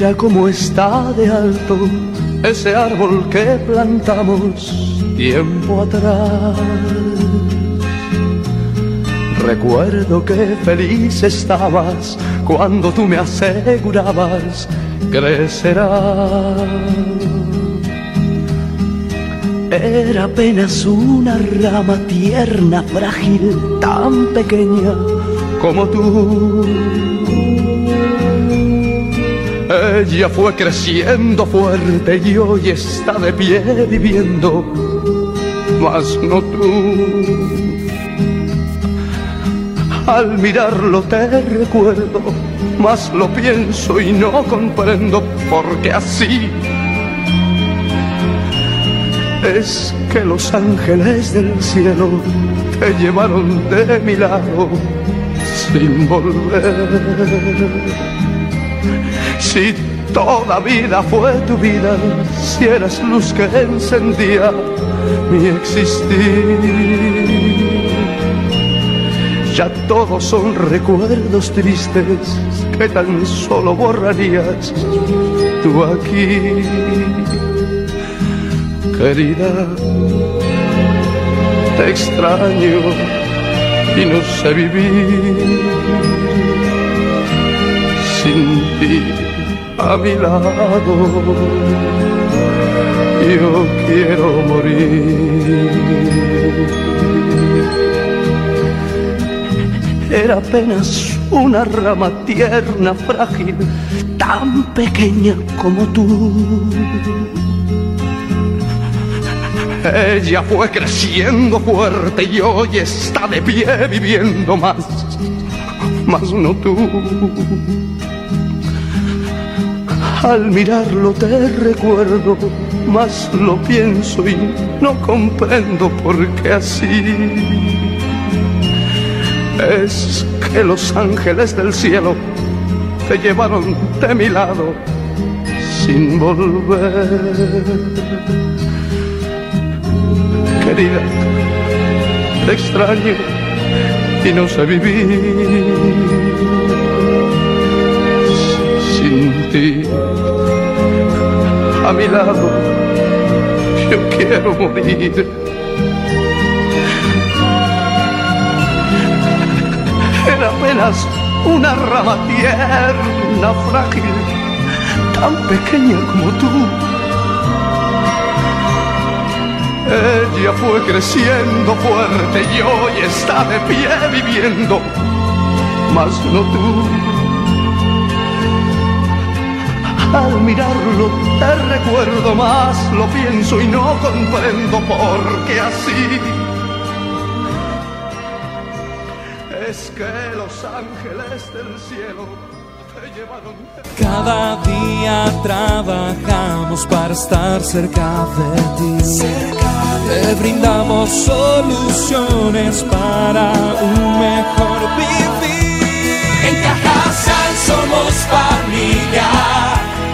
Mira cómo está de alto ese árbol que plantamos tiempo atrás. Recuerdo que feliz estabas cuando tú me asegurabas crecerá. Era apenas una rama tierna, frágil, tan pequeña como tú ella fue creciendo fuerte y hoy está de pie viviendo, mas no tú. Al mirarlo te recuerdo, mas lo pienso y no comprendo por qué así. Es que los ángeles del cielo te llevaron de mi lado sin volver. Si toda vida fue tu vida, si eras luz que encendía mi existir. Ya todos son recuerdos tristes que tan solo borrarías tú aquí, querida. Te extraño y no sé vivir sin ti a mi lado. Yo quiero morir. Era apenas una rama tierna, frágil, tan pequeña como tú. Ella fue creciendo fuerte y hoy está de pie viviendo más, más no tú. Al mirarlo te recuerdo, más lo pienso y no comprendo por qué así. Es que los ángeles del cielo te llevaron de mi lado sin volver. Querida, te extraño y no sé vivir A mi lado, yo quiero morir. Era apenas una rama tierna, frágil, tan pequeña como tú. Ella fue creciendo fuerte y hoy está de pie viviendo, mas no tú. Al mirarlo te recuerdo más, lo pienso y no comprendo por qué así. Es que los ángeles del cielo te llevaron. Cada día trabajamos para estar cerca de ti. Te brindamos soluciones para un mejor vivir. En Cajasal somos familia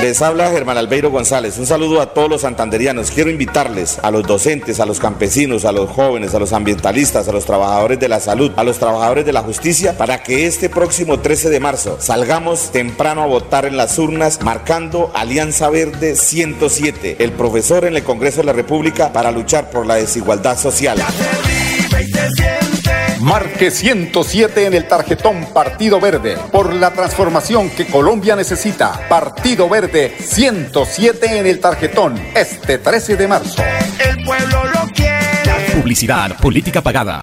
Les habla Germán Albeiro González. Un saludo a todos los santanderianos. Quiero invitarles a los docentes, a los campesinos, a los jóvenes, a los ambientalistas, a los trabajadores de la salud, a los trabajadores de la justicia, para que este próximo 13 de marzo salgamos temprano a votar en las urnas marcando Alianza Verde 107, el profesor en el Congreso de la República para luchar por la desigualdad social. Marque 107 en el tarjetón Partido Verde por la transformación que Colombia necesita. Partido Verde 107 en el tarjetón este 13 de marzo. El pueblo lo quiere. Publicidad, política pagada.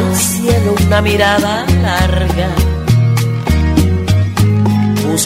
Al cielo una mirada larga,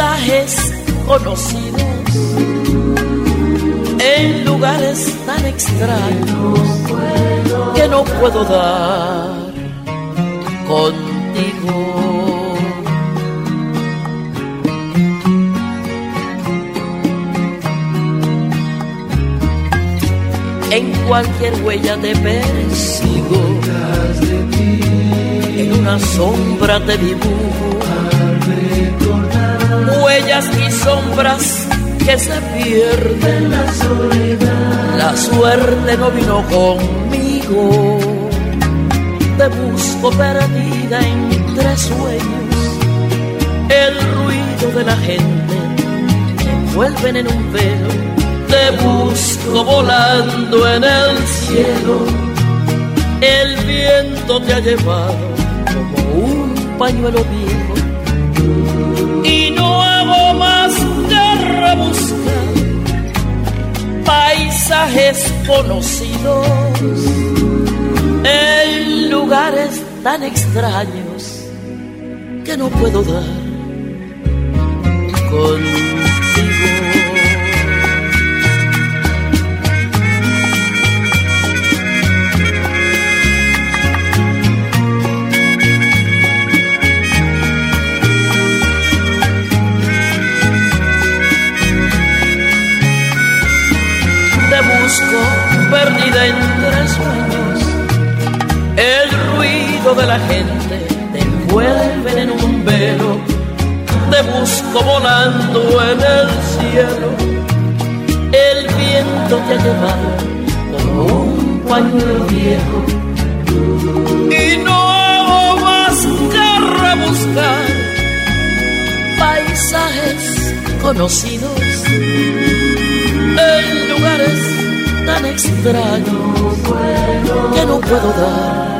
paisajes conocidos en lugares tan extraños que no puedo dar contigo. En cualquier huella te persigo en una sombra te dibujo y sombras que se pierden la soledad. La suerte no vino conmigo, te busco perdida entre sueños. El ruido de la gente me envuelven en un velo, te busco volando en el cielo. El viento te ha llevado como un pañuelo viejo más que rebuscar paisajes conocidos en lugares tan extraños que no puedo dar contigo. De la gente te envuelve en un velo. Te busco volando en el cielo. El viento te ha llevado como un pañuelo viejo. Y no hago más que rebuscar paisajes conocidos en lugares tan extraño que no puedo dar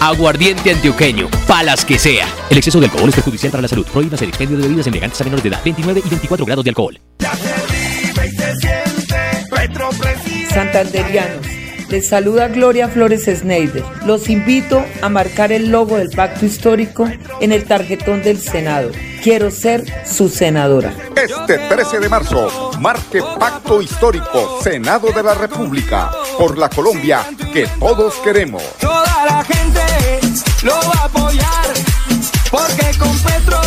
Aguardiente antioqueño, palas que sea. El exceso de alcohol es perjudicial para la salud. Prohíbas el expendio de bebidas elegantes a menores de edad. 29 y 24 grados de alcohol. Santanderianos, les saluda Gloria Flores Sneider. Los invito a marcar el logo del pacto histórico en el tarjetón del Senado. Quiero ser su senadora. Este 13 de marzo, marque Pacto Histórico, Senado de la República, por la Colombia que todos queremos. Toda la gente lo va a apoyar, porque con Petro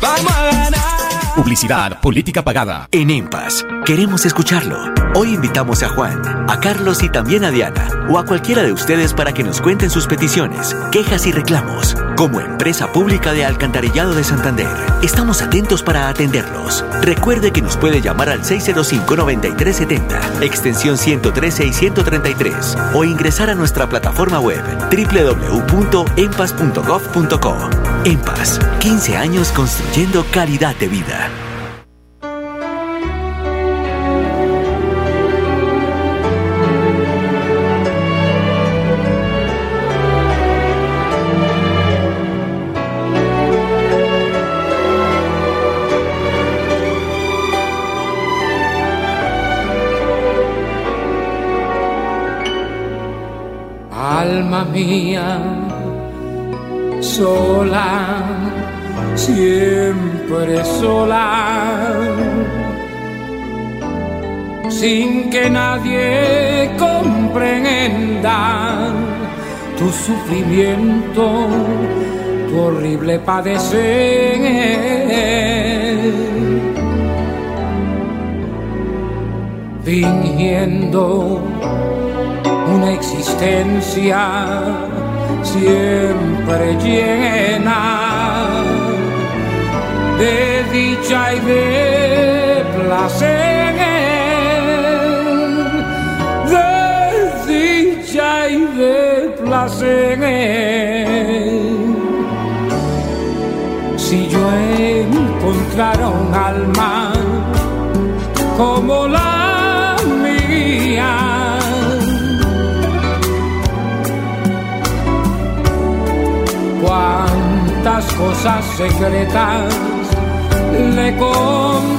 vamos a ganar. Publicidad, política pagada. En EMPAS, queremos escucharlo. Hoy invitamos a Juan, a Carlos y también a Diana, o a cualquiera de ustedes para que nos cuenten sus peticiones, quejas y reclamos. Como empresa pública de Alcantarillado de Santander, estamos atentos para atenderlos. Recuerde que nos puede llamar al 605-9370, extensión 113 y 133, o ingresar a nuestra plataforma web www.empas.gov.co. EMPAS, 15 años construyendo calidad de vida. Mía, sola, siempre sola, sin que nadie comprenda tu sufrimiento, tu horrible padecer. Fingiendo una existencia siempre llena de dicha y de placer, de dicha y de placer. Si yo encontrara un alma como la cosas secretas le contaría.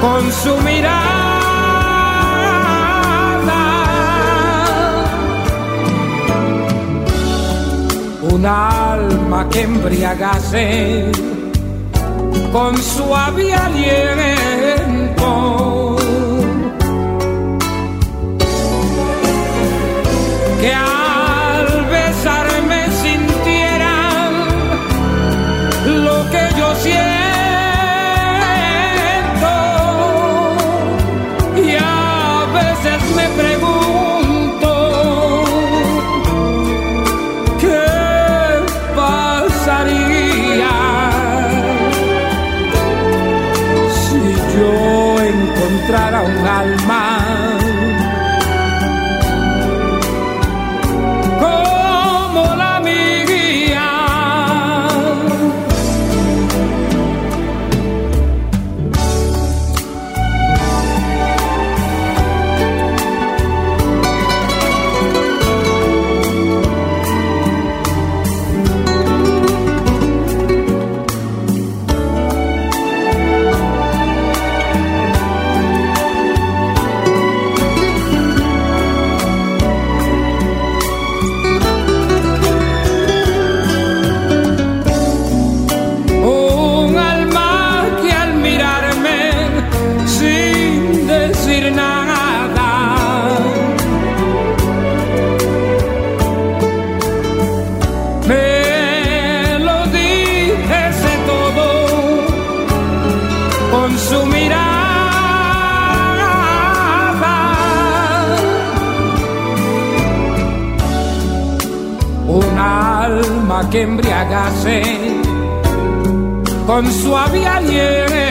Con su mirada. Un alma que embriagase con suave aliento. Que encontrara un alma como que embriagase con suave aliento.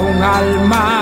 Un alma.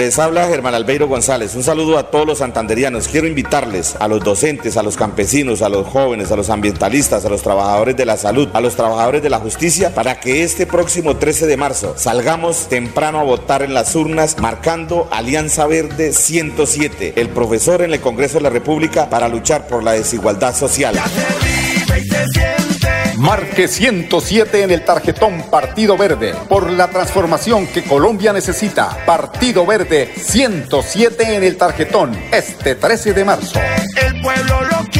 Les habla Germán Albeiro González. Un saludo a todos los santanderianos. Quiero invitarles a los docentes, a los campesinos, a los jóvenes, a los ambientalistas, a los trabajadores de la salud, a los trabajadores de la justicia, para que este próximo 13 de marzo salgamos temprano a votar en las urnas marcando Alianza Verde 107, el profesor en el Congreso de la República para luchar por la desigualdad social. Marque 107 en el tarjetón Partido Verde por la transformación que Colombia necesita. Partido Verde 107 en el tarjetón este 13 de marzo. El pueblo lo.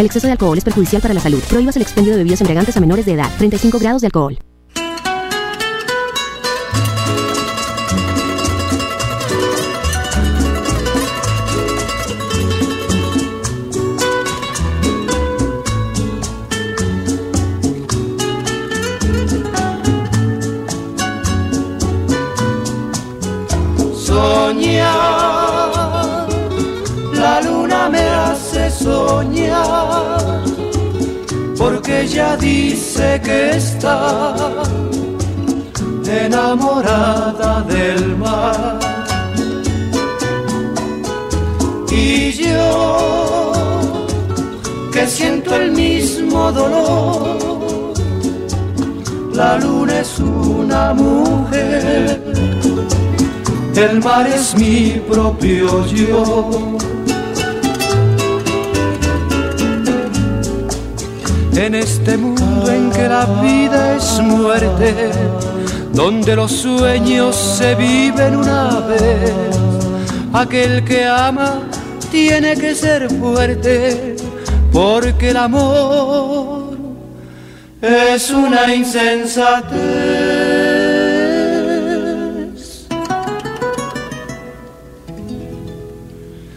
El exceso de alcohol es perjudicial para la salud. Prohíbas el expendio de bebidas embriagantes a menores de edad. 35 grados de alcohol. Soñar, la luna me hace soñar, porque ella dice que está enamorada del mar. Y yo, que siento el mismo dolor, la luna es una mujer. El mar es mi propio yo. En este mundo en que la vida es muerte, donde los sueños se viven una vez, aquel que ama tiene que ser fuerte, porque el amor es una insensatez.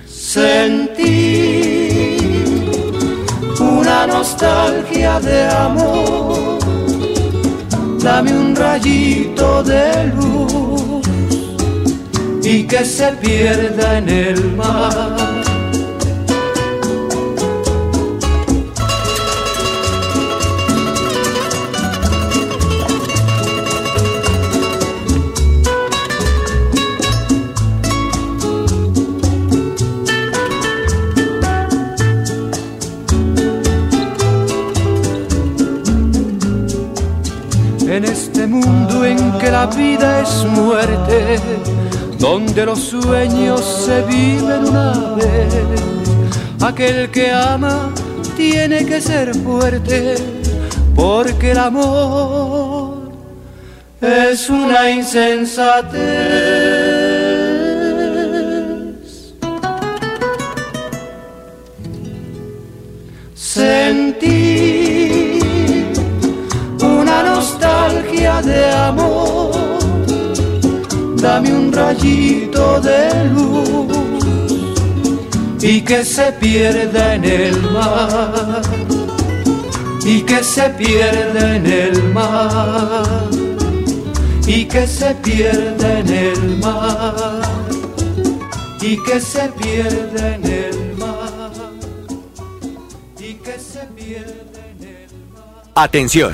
Sentí una nostalgia de amor, dame un rayito de luz y que se pierda en el mar. Mundo en que la vida es muerte, donde los sueños se viven una vez, aquel que ama tiene que ser fuerte, porque el amor es una insensatez. Dame un rayito de luz y que se pierda en el mar, y que se pierda en el mar. Y que se pierde en el mar, y que se pierde en el mar, y que se pierde en el mar. Atención,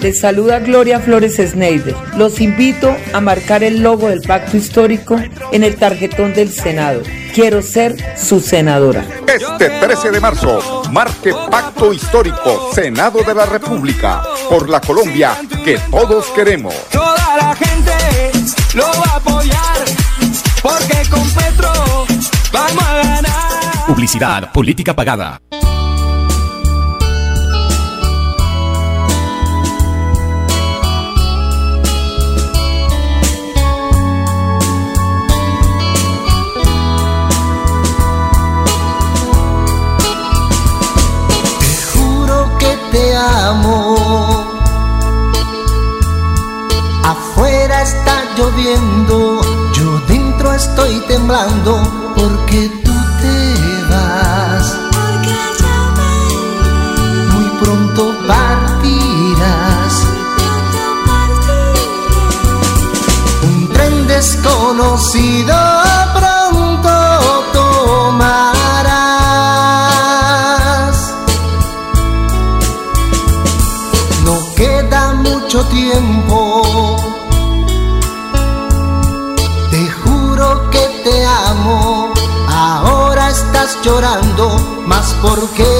Les saluda Gloria Flores Sneider. Los invito a marcar el logo del pacto histórico en el tarjetón del Senado. Quiero ser su senadora. Este 13 de marzo, marque Pacto Histórico, Senado de la República, por la Colombia que todos queremos. Toda la gente lo va a apoyar, porque con Petro vamos a ganar. Publicidad, política pagada. Afuera está lloviendo, yo dentro estoy temblando porque tú te vas. Muy pronto partirás. Un tren desconocido porque